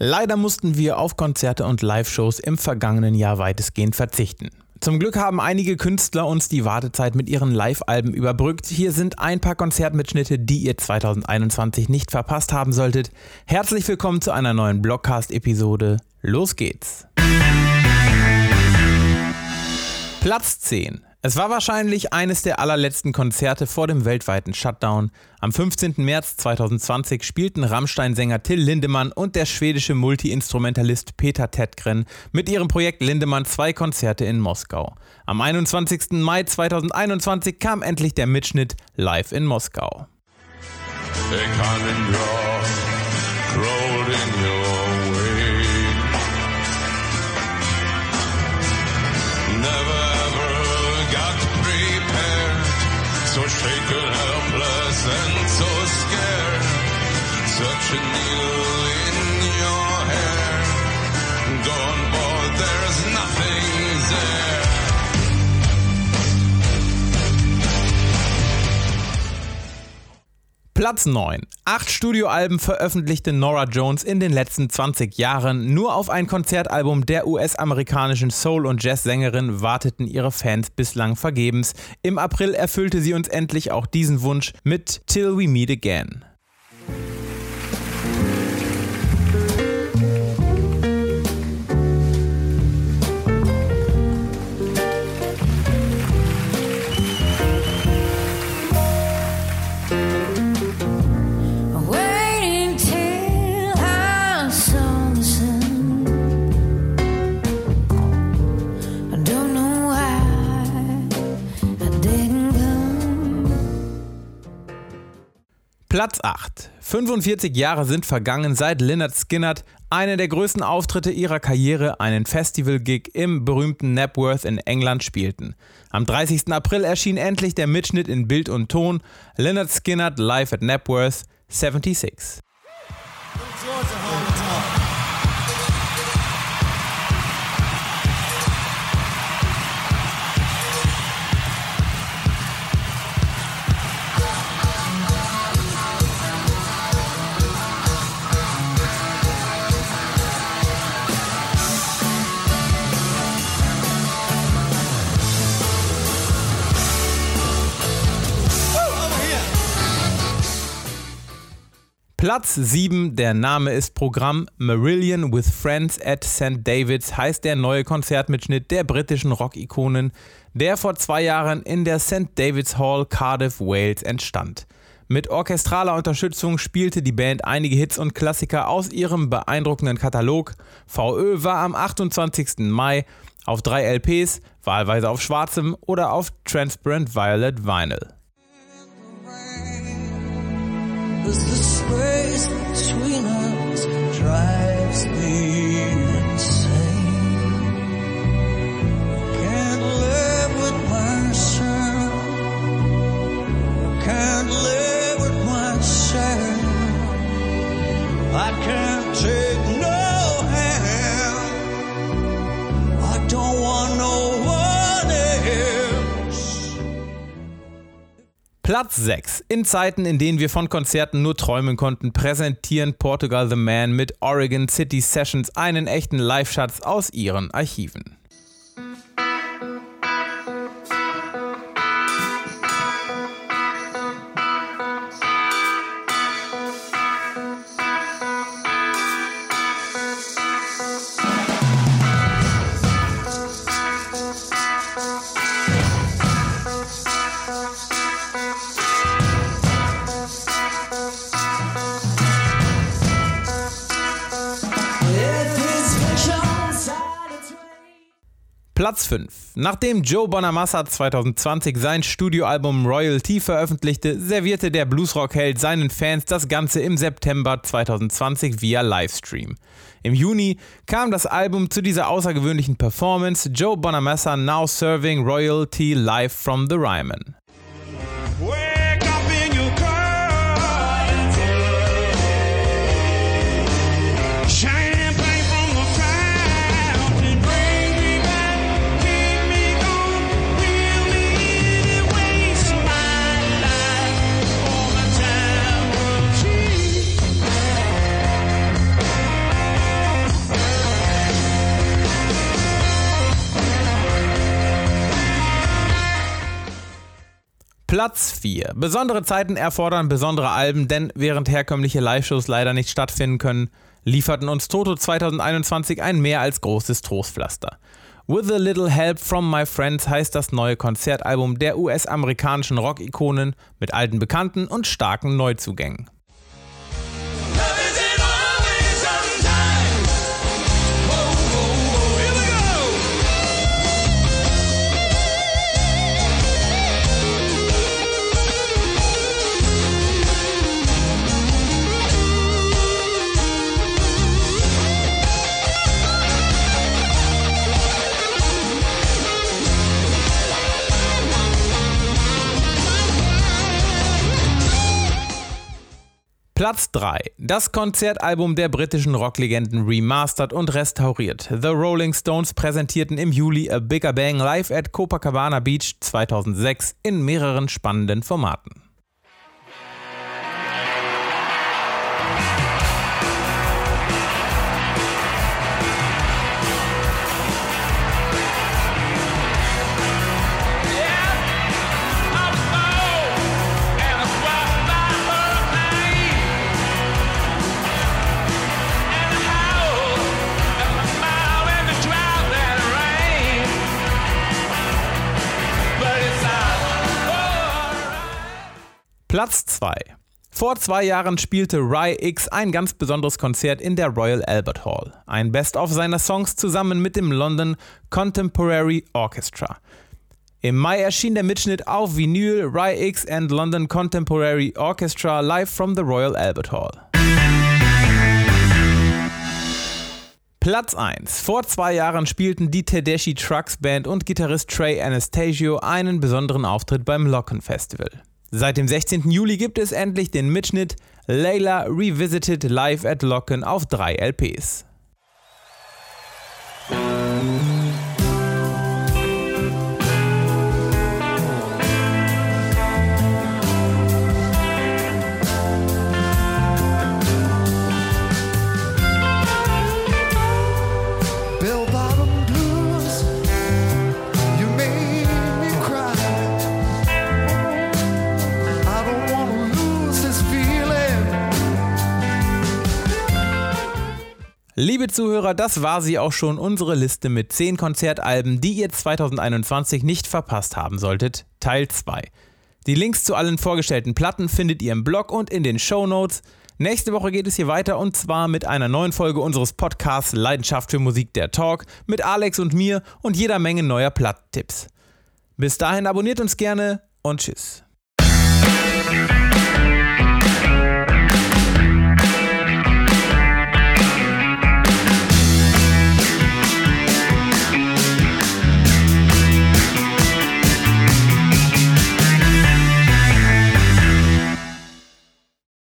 Leider mussten wir auf Konzerte und Live-Shows im vergangenen Jahr weitestgehend verzichten. Zum Glück haben einige Künstler uns die Wartezeit mit ihren Live-Alben überbrückt. Hier sind ein paar Konzertmitschnitte, die ihr 2021 nicht verpasst haben solltet. Herzlich willkommen zu einer neuen Blockcast-Episode. Los geht's! Platz 10. Es war wahrscheinlich eines der allerletzten Konzerte vor dem weltweiten Shutdown. Am 15. März 2020 spielten Rammstein-Sänger Till Lindemann und der schwedische Multi-Instrumentalist Peter Tedgren mit ihrem Projekt Lindemann zwei Konzerte in Moskau. Am 21. Mai 2021 kam endlich der Mitschnitt live in Moskau. Shaken, helpless, and so scared. Such a needle Platz 9. Acht Studioalben veröffentlichte Nora Jones in den letzten 20 Jahren. Nur auf ein Konzertalbum der US-amerikanischen Soul- und Jazz-Sängerin warteten ihre Fans bislang vergebens. Im April erfüllte sie uns endlich auch diesen Wunsch mit Till We Meet Again. Platz 8. 45 Jahre sind vergangen, seit Lynyrd Skynyrd einen der größten Auftritte ihrer Karriere, einen Festival-Gig im berühmten Napworth in England spielten. Am 30. April erschien endlich der Mitschnitt in Bild und Ton Lynyrd Skynyrd live at Napworth 76. Platz 7, der Name ist Programm Marillion with Friends at St. David's heißt der neue Konzertmitschnitt der britischen Rock-Ikonen, der vor zwei Jahren in der St. David's Hall, Cardiff, Wales entstand. Mit orchestraler Unterstützung spielte die Band einige Hits und Klassiker aus ihrem beeindruckenden Katalog. VÖ war am 28. Mai auf drei LPs, wahlweise auf schwarzem oder auf Transparent Violet Vinyl. Cause the space between us drives me Platz 6. In Zeiten, in denen wir von Konzerten nur träumen konnten, präsentieren Portugal The Man mit Oregon City Sessions einen echten Live-Schatz aus ihren Archiven. Platz 5. Nachdem Joe Bonamassa 2020 sein Studioalbum Royalty veröffentlichte, servierte der Bluesrock-Held seinen Fans das Ganze im September 2020 via Livestream. Im Juni kam das Album zu dieser außergewöhnlichen Performance Joe Bonamassa Now Serving Royalty Live from the Ryman. Platz 4. Besondere Zeiten erfordern besondere Alben, denn während herkömmliche Live-Shows leider nicht stattfinden können, lieferten uns Toto 2021 ein mehr als großes Trostpflaster. With a Little Help from My Friends heißt das neue Konzertalbum der US-amerikanischen Rock-Ikonen mit alten Bekannten und starken Neuzugängen. Platz 3. Das Konzertalbum der britischen Rocklegenden remastered und restauriert. The Rolling Stones präsentierten im Juli A Bigger Bang live at Copacabana Beach 2006 in mehreren spannenden Formaten. Platz 2. Vor zwei Jahren spielte Rye X ein ganz besonderes Konzert in der Royal Albert Hall. Ein Best-of seiner Songs zusammen mit dem London Contemporary Orchestra. Im Mai erschien der Mitschnitt auf Vinyl Rye X and London Contemporary Orchestra live from the Royal Albert Hall. Platz 1. Vor zwei Jahren spielten die Tedeschi Trucks Band und Gitarrist Trey Anastasio einen besonderen Auftritt beim Locken Festival. Seit dem 16. Juli gibt es endlich den Mitschnitt Layla Revisited Live at Locken auf drei LPs. Liebe Zuhörer, das war sie auch schon, unsere Liste mit 10 Konzertalben, die ihr 2021 nicht verpasst haben solltet, Teil 2. Die Links zu allen vorgestellten Platten findet ihr im Blog und in den Show Notes. Nächste Woche geht es hier weiter und zwar mit einer neuen Folge unseres Podcasts Leidenschaft für Musik der Talk mit Alex und mir und jeder Menge neuer Platttipps. Bis dahin abonniert uns gerne und tschüss.